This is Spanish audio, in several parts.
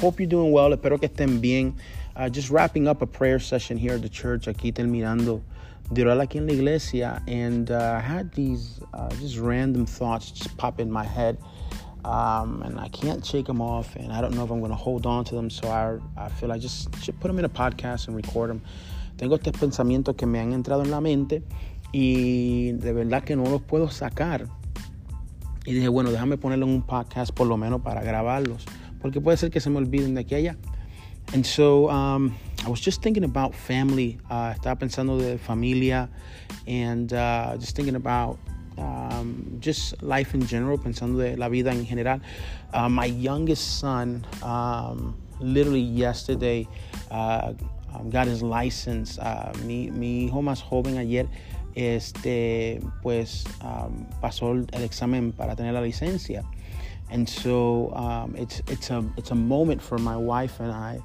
hope you're doing well. Espero que estén bien. Uh, just wrapping up a prayer session here at the church. Aquí terminando de orar aquí en la iglesia. And uh, I had these uh, just random thoughts just pop in my head. Um, and I can't shake them off. And I don't know if I'm going to hold on to them. So I, I feel like just should put them in a podcast and record them. Tengo estos pensamientos que me han entrado en la mente y de verdad que no los puedo sacar. Y dije, bueno, déjame ponerlo en un podcast por lo menos para grabarlos, porque puede ser que se me olviden de aquí. And so um, I was just thinking about family. Uh, estaba pensando de familia and uh, just thinking about um, just life in general, pensando de la vida en general. Uh, my youngest son, um, literally yesterday, uh, um, got his license. Uh, mi, mi hijo más joven ayer este, pues um, pasó el examen para tener la licencia. And so um, it's, it's, a, it's a moment for my wife and I.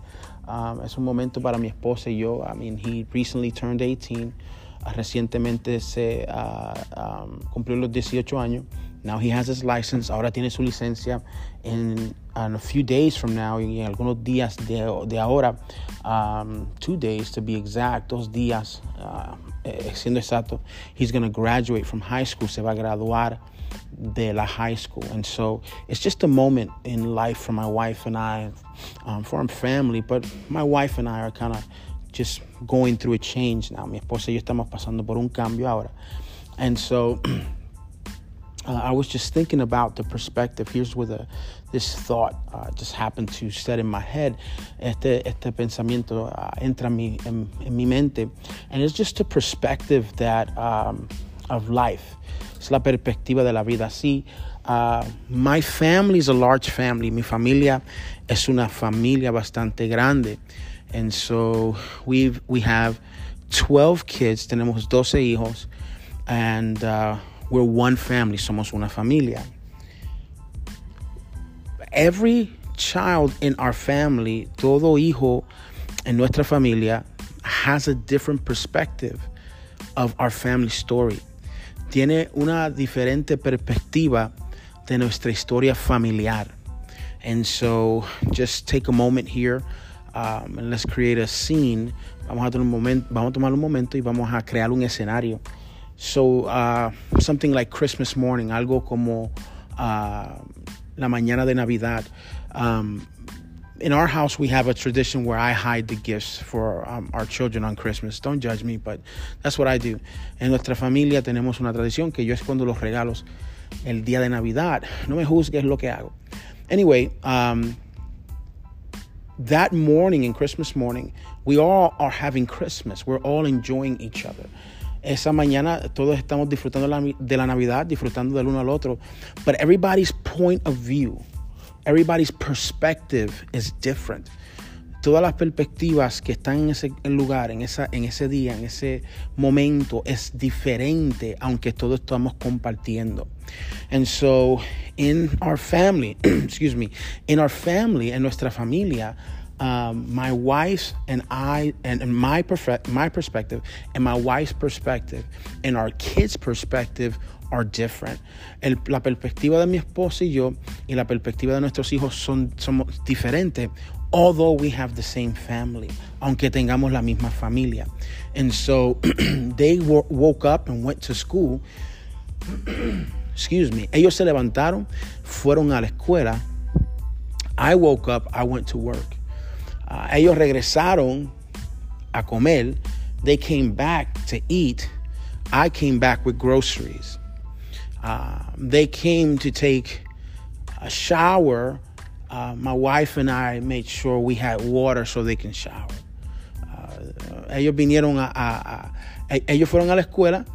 Um, es un momento para mi esposa y yo. I mean, he recently turned 18. Uh, recientemente se uh, um, cumplió los 18 años. Now he has his license. Ahora tiene su licencia. In, in a few days from now, en algunos días de, de ahora, um, two days to be exact, dos días, uh, eh, siendo exacto, he's going to graduate from high school. Se va a graduar de la high school. And so it's just a moment in life for my wife and I, um, for our family. But my wife and I are kind of just going through a change now. Mi esposa y yo estamos pasando por un cambio ahora. And so uh, I was just thinking about the perspective. Here's where the, this thought uh, just happened to set in my head. Este, este pensamiento uh, entra en mi, en, en, mi mente. And it's just a perspective that um, of life. Es la perspectiva de la vida. Sí, uh, my family is a large family. Mi familia es una familia bastante grande. And so we've, we have 12 kids. Tenemos 12 hijos. And uh, we're one family, somos una familia. Every child in our family, todo hijo en nuestra familia, has a different perspective of our family story. Tiene una diferente perspectiva de nuestra historia familiar. And so just take a moment here um, and let's create a scene. Vamos a, tomar un momento y vamos a crear un escenario. So, uh, something like Christmas morning, algo como uh, la mañana de Navidad. Um, in our house, we have a tradition where I hide the gifts for um, our children on Christmas. Don't judge me, but that's what I do. En nuestra familia tenemos una tradición que yo escondo los regalos el día de Navidad. No me juzgues lo que hago. Anyway, um, that morning, in Christmas morning, we all are having Christmas. We're all enjoying each other. esa mañana todos estamos disfrutando de la Navidad, disfrutando del uno al otro. But everybody's point of view, everybody's perspective is different. Todas las perspectivas que están en ese lugar, en, esa, en ese día, en ese momento, es diferente, aunque todos estamos compartiendo. And so, in our family, excuse me, in our family, en nuestra familia, um, my wife and I, and, and my, perfe- my perspective, and my wife's perspective, and our kids' perspective are different. El, la perspectiva de mi esposa y yo y la perspectiva de nuestros hijos son somos diferentes, although we have the same family, aunque tengamos la misma familia. And so they woke up and went to school. Excuse me. Ellos se levantaron, fueron a la escuela. I woke up, I went to work. Uh, ellos regresaron a comer. They came back to eat. I came back with groceries. Uh, they came to take a shower. Uh, my wife and I made sure we had water so they can shower. Ellos vinieron a, a, ellos fueron a la escuela.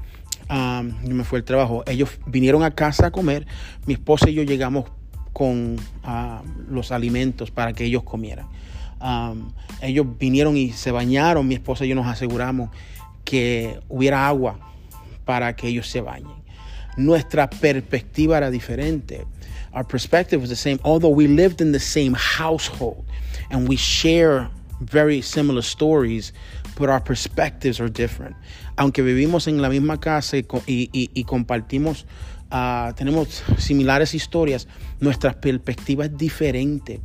Yo me fui al trabajo. Ellos vinieron a casa a comer. Mi esposa y yo llegamos con los alimentos para que ellos comieran. Um, ellos vinieron y se bañaron, mi esposa y yo nos aseguramos que hubiera agua para que ellos se bañen. Nuestra perspectiva era diferente. Our perspective was the same, although we lived in the same household and we share very similar stories, but our perspectives are different. Aunque vivimos en la misma casa y, compartimos, uh, tenemos similares historias, nuestra perspectiva es diferente.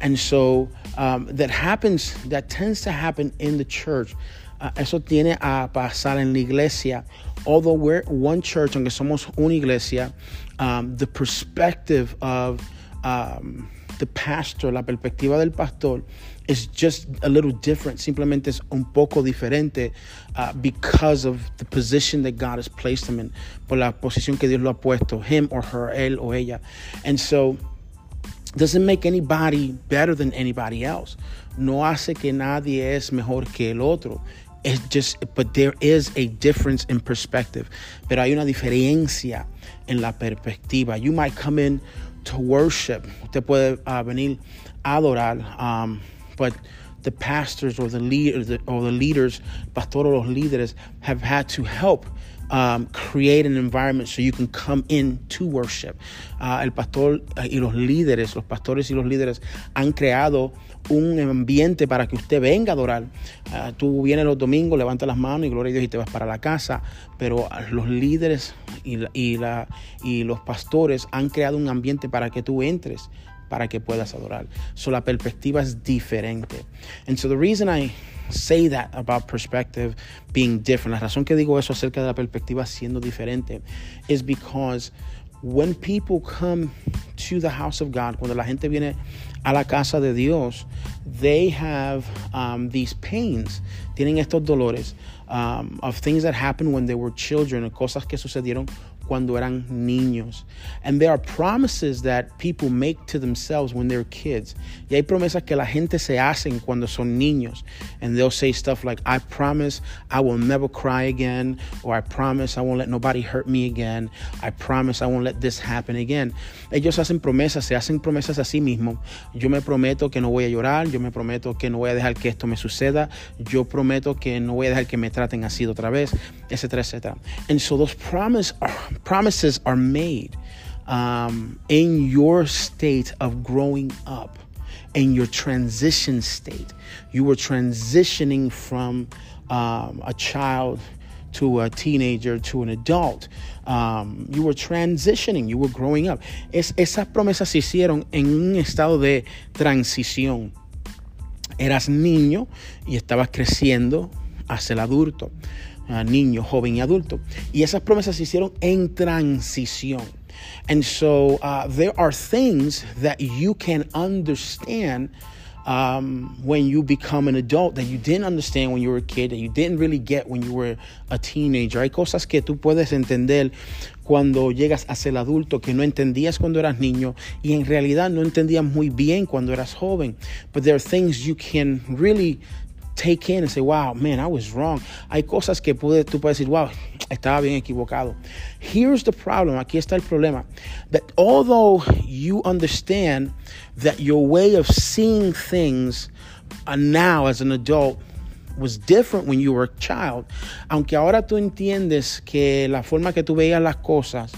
And so um, that happens, that tends to happen in the church. Uh, eso tiene a pasar en la iglesia. Although we're one church, aunque somos una iglesia, um, the perspective of um, the pastor, la perspectiva del pastor, is just a little different. Simplemente es un poco diferente uh, because of the position that God has placed him in, por la posición que Dios lo ha puesto, him or her, él o ella. And so, doesn't make anybody better than anybody else. No hace que nadie es mejor que el otro. It's just, but there is a difference in perspective. Pero hay una diferencia en la perspectiva. You might come in to worship. Usted puede uh, venir a adorar, um, but the pastors or the leaders or the leaders, pastor or los líderes, have had to help um, create an environment so you can come in to worship. Uh, el pastor uh, y los líderes, los pastores y los líderes han creado un ambiente para que usted venga a adorar. Uh, tú vienes los domingos, levantas las manos y gloria a Dios y te vas para la casa, pero los líderes y, y, la, y los pastores han creado un ambiente para que tú entres para que puedas adorar. So la perspectiva es diferente. And so the reason I say that about perspective being different, la razón que digo eso acerca de la perspectiva siendo diferente is because when people come to the house of God, cuando la gente viene a la casa de Dios, they have um, these pains, tienen estos dolores um, of things that happened when they were children, cosas que sucedieron cuando eran niños. And there are promises that people make to themselves when they're kids. Y hay promesas que la gente se hacen cuando son niños. And they'll say stuff like, I promise I will never cry again. Or I promise I won't let nobody hurt me again. I promise I won't let this happen again. Ellos hacen promesas, se hacen promesas a sí mismos. Yo me prometo que no voy a llorar. Yo me prometo que no voy a dejar que esto me suceda. Yo prometo que no voy a dejar que me traten así otra vez, etcétera. And so those promises are promises are made um, in your state of growing up, in your transition state. You were transitioning from um, a child to a teenager to an adult. Um, you were transitioning, you were growing up. Es, esas promesas se hicieron en un estado de transición. Eras niño y estabas creciendo hacia el adulto. Uh, niño, joven y adulto. Y esas promesas se hicieron en transición. And so uh, there are things that you can understand um, when you become an adult that you didn't understand when you were a kid, that you didn't really get when you were a teenager. Hay cosas que tú puedes entender cuando llegas a ser adulto que no entendías cuando eras niño y en realidad no entendías muy bien cuando eras joven. But there are things you can really take in and say, wow, man, I was wrong. Hay cosas que puede, tú puedes decir, wow, estaba bien equivocado. Here's the problem, aquí está el problema. That although you understand that your way of seeing things uh, now as an adult was different when you were a child, aunque ahora tú entiendes que la forma que tú veías las cosas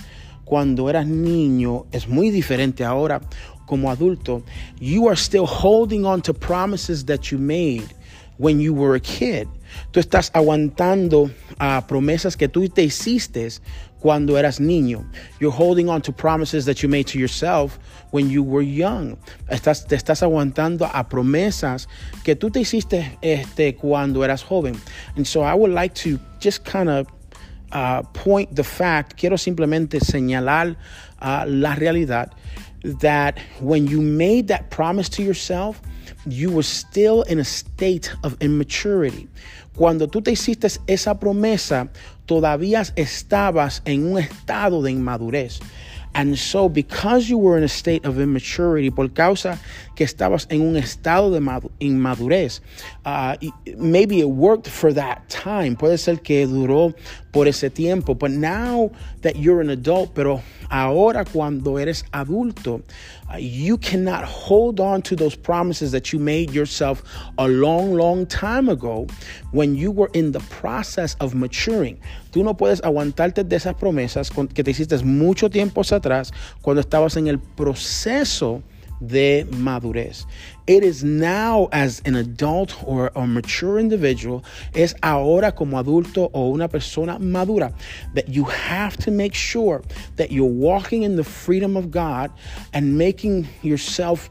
cuando eras niño es muy diferente ahora como adulto, you are still holding on to promises that you made when you were a kid. Tú estás aguantando a promesas que tú te hiciste cuando eras niño. You're holding on to promises that you made to yourself when you were young. Estás, te estás aguantando a promesas que tú te hiciste este, cuando eras joven. And so I would like to just kind of uh, point the fact, quiero simplemente señalar uh, la realidad that when you made that promise to yourself, you were still in a state of immaturity. Cuando tú te hiciste esa promesa, todavía estabas en un estado de inmadurez. And so, because you were in a state of immaturity, por causa que estabas en un estado de inmadurez, uh, maybe it worked for that time. Puede ser que duró por ese tiempo. But now that you're an adult, pero ahora cuando eres adulto, uh, you cannot hold on to those promises that you made yourself a long, long time ago when you were in the process of maturing. Tú no puedes aguantarte de esas promesas que te hiciste mucho tiempo atrás cuando estabas en el proceso de madurez. It is now as an adult or a mature individual, es ahora como adulto o una persona madura, that you have to make sure that you're walking in the freedom of God and making yourself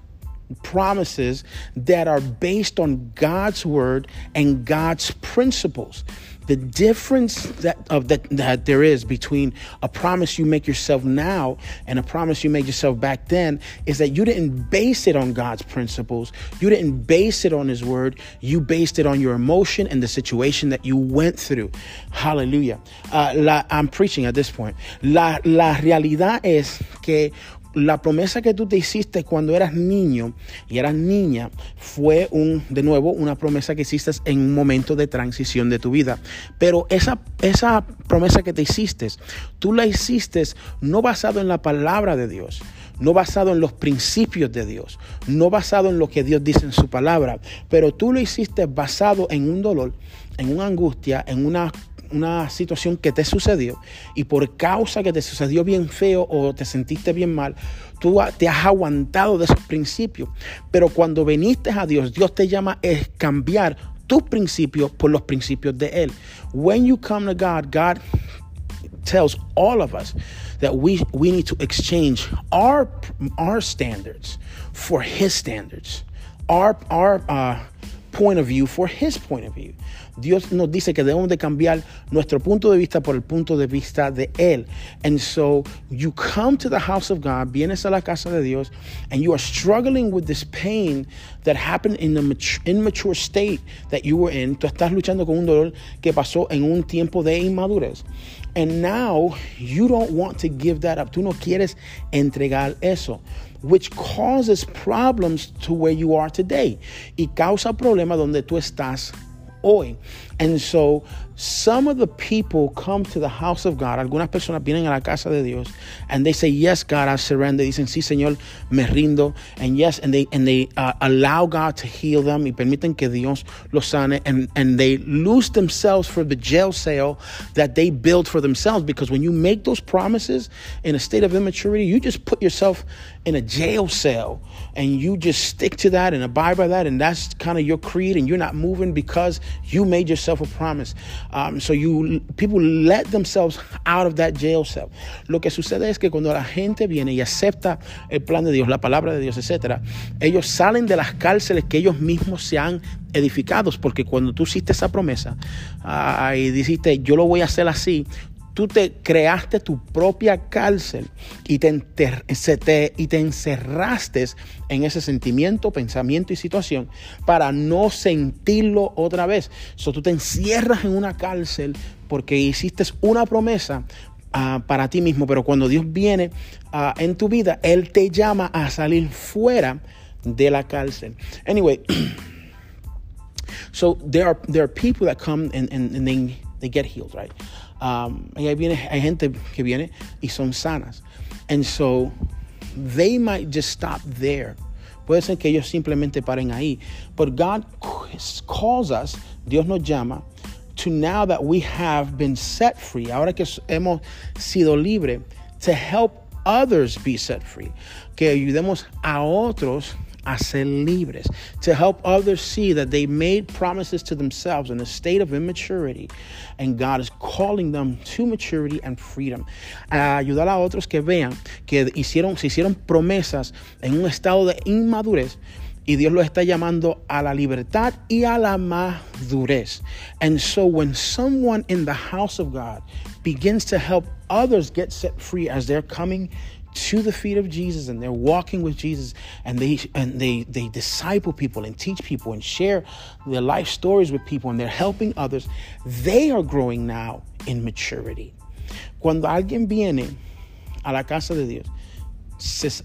promises that are based on God's word and God's principles. The difference that of that, that there is between a promise you make yourself now and a promise you made yourself back then is that you didn't base it on God's principles. You didn't base it on his word. You based it on your emotion and the situation that you went through. Hallelujah. Uh, la, I'm preaching at this point. La, la realidad es que la promesa que tú te hiciste cuando eras niño y eras niña fue un, de nuevo, una promesa que hiciste en un momento de transición de tu vida. Pero esa, esa promesa que te hiciste, tú la hiciste no basado en la palabra de Dios, no basado en los principios de Dios, no basado en lo que Dios dice en su palabra, pero tú lo hiciste basado en un dolor, en una angustia, en una una situación que te sucedió y por causa que te sucedió bien feo o te sentiste bien mal, tú te has aguantado de esos principios. Pero cuando viniste a Dios, Dios te llama a cambiar tus principios por los principios de Él. When you come to God, God tells all of us that we, we need to exchange our, our standards for His standards, our, our uh, point of view for His point of view. Dios nos dice que debemos de cambiar nuestro punto de vista por el punto de vista de Él. And so you come to the house of God, vienes a la casa de Dios, and you are struggling with this pain that happened in the immature state that you were in. Tú estás luchando con un dolor que pasó en un tiempo de inmadurez. And now you don't want to give that up. Tú no quieres entregar eso. Which causes problems to where you are today. Y causa problemas donde tú estás Oi. And so some of the people come to the house of God. Algunas personas vienen a la casa de Dios and they say, Yes, God, I surrender. Dicen, Sí, Señor, me rindo. And yes, and they, and they uh, allow God to heal them y permiten que Dios los sane. And, and they lose themselves for the jail cell that they build for themselves. Because when you make those promises in a state of immaturity, you just put yourself in a jail cell and you just stick to that and abide by that. And that's kind of your creed. And you're not moving because you made yourself a promise. Um, so you people let themselves out of that jail cell. Lo que sucede es que cuando la gente viene y acepta el plan de Dios, la palabra de Dios, etcétera, ellos salen de las cárceles que ellos mismos se han edificado, porque cuando tú hiciste esa promesa uh, y dijiste yo lo voy a hacer así, tú te creaste tu propia cárcel y te, te, y te encerraste en ese sentimiento, pensamiento y situación para no sentirlo otra vez. So, tú te encierras en una cárcel porque hiciste una promesa uh, para ti mismo, pero cuando Dios viene uh, en tu vida, Él te llama a salir fuera de la cárcel. Anyway, so there are, there are people that come and, and, and they, they get healed, right? Um, hay gente que viene y son sanas. And so they might just stop there. Puede ser que ellos simplemente paren ahí. But God calls us, Dios nos llama, to now that we have been set free, ahora que hemos sido libre, to help others be set free. Que ayudemos a otros a ser libres, to help others see that they made promises to themselves in a state of immaturity, and God is calling them to maturity and freedom. A ayudar a otros que vean que hicieron, se hicieron promesas en un estado de inmadurez. Y Dios los está llamando a la libertad y a la madurez. And so when someone in the house of God begins to help others get set free as they're coming to the feet of Jesus and they're walking with Jesus and they and they they disciple people and teach people and share their life stories with people and they're helping others, they are growing now in maturity. Cuando alguien viene a la casa de Dios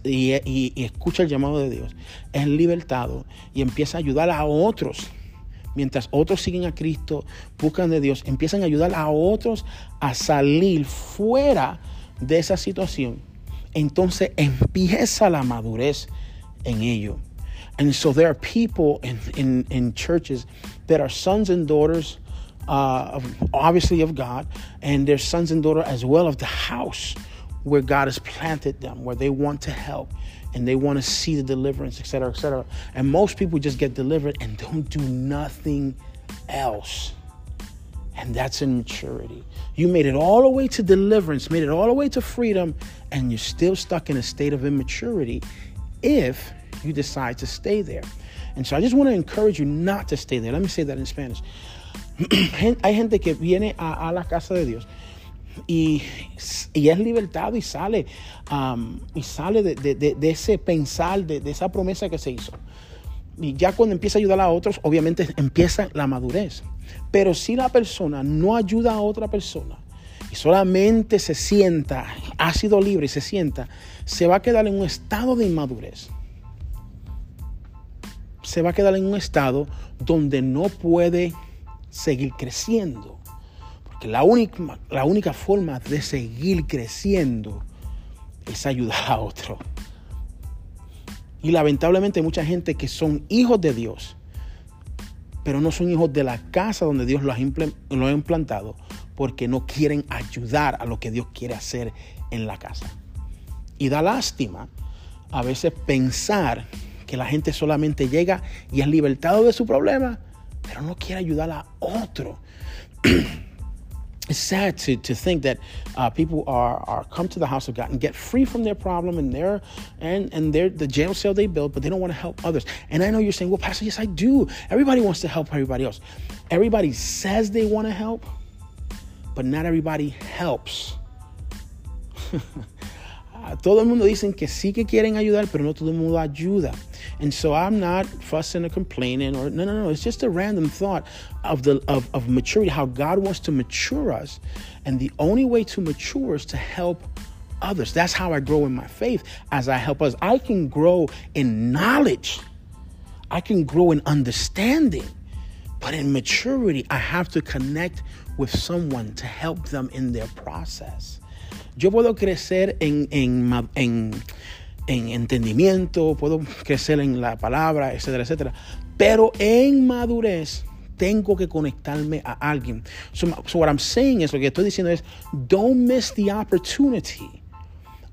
y, y escucha el llamado de Dios, es libertado y empieza a ayudar a otros mientras otros siguen a Cristo, buscan de Dios, empiezan a ayudar a otros a salir fuera de esa situación entonces empieza la madurez en ello. And so there are people in, in, in churches that are sons and daughters, uh, of, obviously of God, and they're sons and daughters as well of the house where God has planted them, where they want to help and they want to see the deliverance, etc., etc. And most people just get delivered and don't do nothing else. And that's immaturity. You made it all the way to deliverance, made it all the way to freedom, and you're still stuck in a state of immaturity. if you decide to stay there. And so I just want to encourage you not to stay there. Let me say that in Spanish. Hay gente que viene a, a la casa de Dios y, y, es libertado y sale, um, y sale de, de, de, de ese pensar, de, esa promesa que se hizo. Y ya cuando empieza a ayudar a otros, obviamente empieza la madurez. Pero si la persona no ayuda a otra persona y solamente se sienta, ha sido libre y se sienta, se va a quedar en un estado de inmadurez. Se va a quedar en un estado donde no puede seguir creciendo. Porque la única, la única forma de seguir creciendo es ayudar a otro. Y lamentablemente hay mucha gente que son hijos de Dios, pero no son hijos de la casa donde Dios los ha, implantado, porque no quieren ayudar a lo que Dios quiere hacer en la casa. Y da lástima a veces pensar que la gente solamente llega y es libertado de su problema, pero no quiere ayudar a otro. it's sad to, to think that uh, people are, are come to the house of God and get free from their problem and their and and their the jail cell they built, but they don't want to help others. And I know you're saying, well, Pastor, yes, I do. Everybody wants to help everybody else. Everybody says they want to help, but not everybody helps. todo el mundo dicen que sí que quieren ayudar, pero no todo el mundo ayuda. And so I'm not fussing or complaining or no, no, no. It's just a random thought of the of, of maturity, how God wants to mature us. And the only way to mature is to help others. That's how I grow in my faith as I help others. I can grow in knowledge. I can grow in understanding. But in maturity, I have to connect with someone to help them in their process. Yo puedo crecer en, en, en, en entendimiento, puedo crecer en la palabra, etcétera, etcétera. Pero en madurez tengo que conectarme a alguien. So, so what I'm saying is, lo que estoy diciendo es, don't miss the opportunity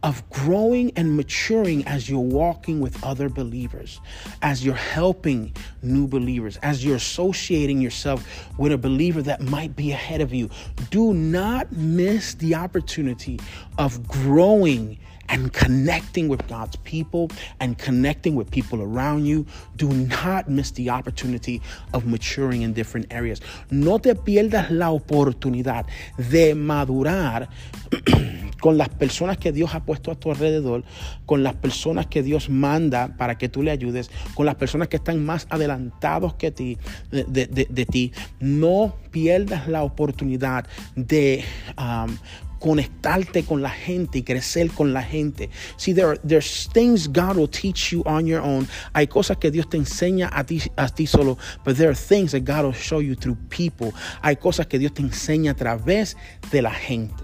of growing and maturing as you're walking with other believers, as you're helping new believers, as you're associating yourself with a believer that might be ahead of you. Do not miss the opportunity of growing and connecting with God's people and connecting with people around you. Do not miss the opportunity of maturing in different areas. No te pierdas la oportunidad de madurar. con las personas que Dios ha puesto a tu alrededor, con las personas que Dios manda para que tú le ayudes, con las personas que están más adelantados que ti, de, ti. No pierdas la oportunidad de um, conectarte con la gente y crecer con la gente. See, there are, there's things God will teach you on your own. Hay cosas que Dios te enseña a ti, a ti solo, but there are things that God will show you through people. Hay cosas que Dios te enseña a través de la gente.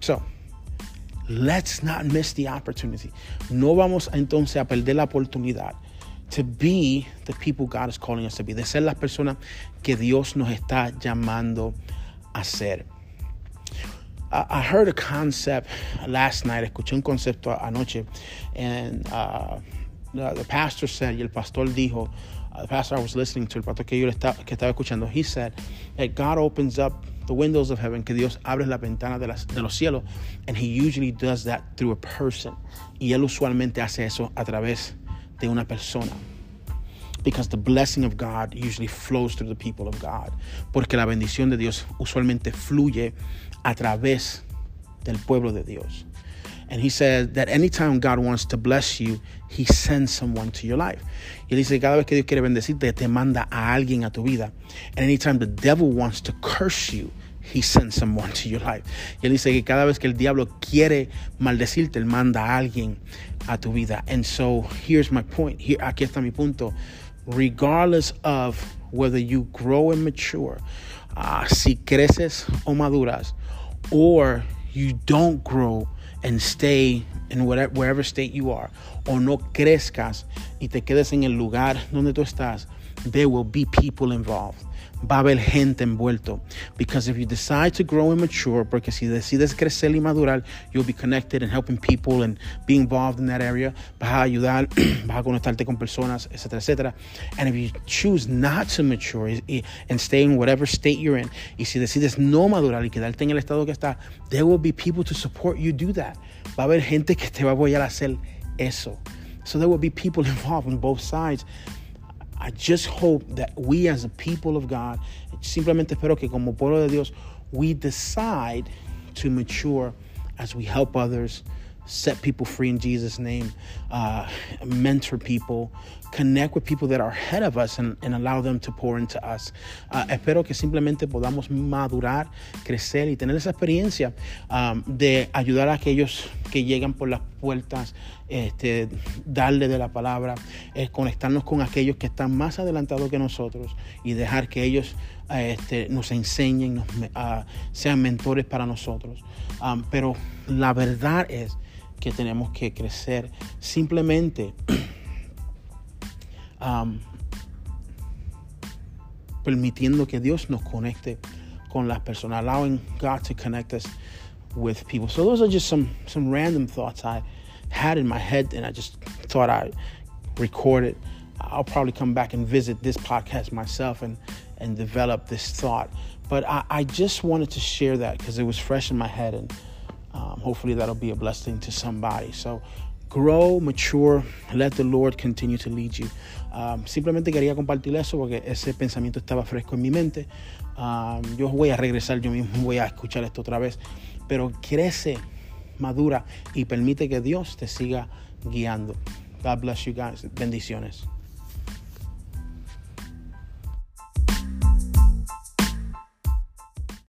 So, let's not miss the opportunity. No vamos entonces a perder la oportunidad to be the people God is calling us to be, de ser las personas que Dios nos está llamando a ser. I heard a concept last night, escuché un concepto anoche, and uh, the, the, pastor said, y el pastor dijo, uh, the pastor I was listening to, el pastor que yo estaba, que estaba escuchando, he said that God opens up the windows of heaven, que Dios abre la ventana de, las, de los cielos, and he usually does that through a person. Y él usualmente hace eso a través de una persona. Because the blessing of God usually flows through the people of God. Porque la bendición de Dios usualmente fluye a través del pueblo de Dios. And he said that anytime God wants to bless you, he sends someone to your life. Y él dice, cada vez que Dios quiere bendecirte, te manda a alguien a tu vida. And anytime the devil wants to curse you, he sends someone to your life. Y él dice que cada vez que el diablo quiere maldecirte, él manda a alguien a tu vida. And so here's my point. Here, aquí está mi punto. Regardless of whether you grow and mature, uh, si creces o maduras, or you don't grow and stay in whatever, wherever state you are, o no crezcas y te quedes en el lugar donde tú estás, there will be people involved. Va a haber gente envuelto. Because if you decide to grow and mature, porque si decides crecer y madurar, you'll be connected and helping people and be involved in that area. Vas a ayudar, vas a conectarte con personas, etcétera, etcétera. And if you choose not to mature and stay in whatever state you're in, y si decides no madurar y quedarte en el estado que está, there will be people to support you do that. Va a haber gente que te va a apoyar a hacer eso. So there will be people involved on both sides. I just hope that we as a people of God, simplemente espero que como pueblo de Dios, we decide to mature as we help others, set people free in Jesus' name, uh, mentor people, connect with people that are ahead of us and, and allow them to pour into us. Uh, espero que simplemente podamos madurar, crecer y tener esa experiencia um, de ayudar a aquellos que llegan por las puertas, este, darle de la palabra, eh, conectarnos con aquellos que están más adelantados que nosotros y dejar que ellos este, nos enseñen, nos, uh, sean mentores para nosotros. Um, pero la verdad es que tenemos que crecer simplemente um, permitiendo que Dios nos conecte con las personas, allowing God to connect us with people. So those are just some some random thoughts I had in my head, and I just thought I'd record it. I'll probably come back and visit this podcast myself and and develop this thought. But I, I just wanted to share that because it was fresh in my head and um, hopefully, that'll be a blessing to somebody. So, grow, mature, let the Lord continue to lead you. Um, simplemente quería compartir eso porque ese pensamiento estaba fresco en mi mente. Um, yo voy a regresar, yo mismo voy a escuchar esto otra vez. Pero crece, madura y permite que Dios te siga guiando. God bless you guys. Bendiciones.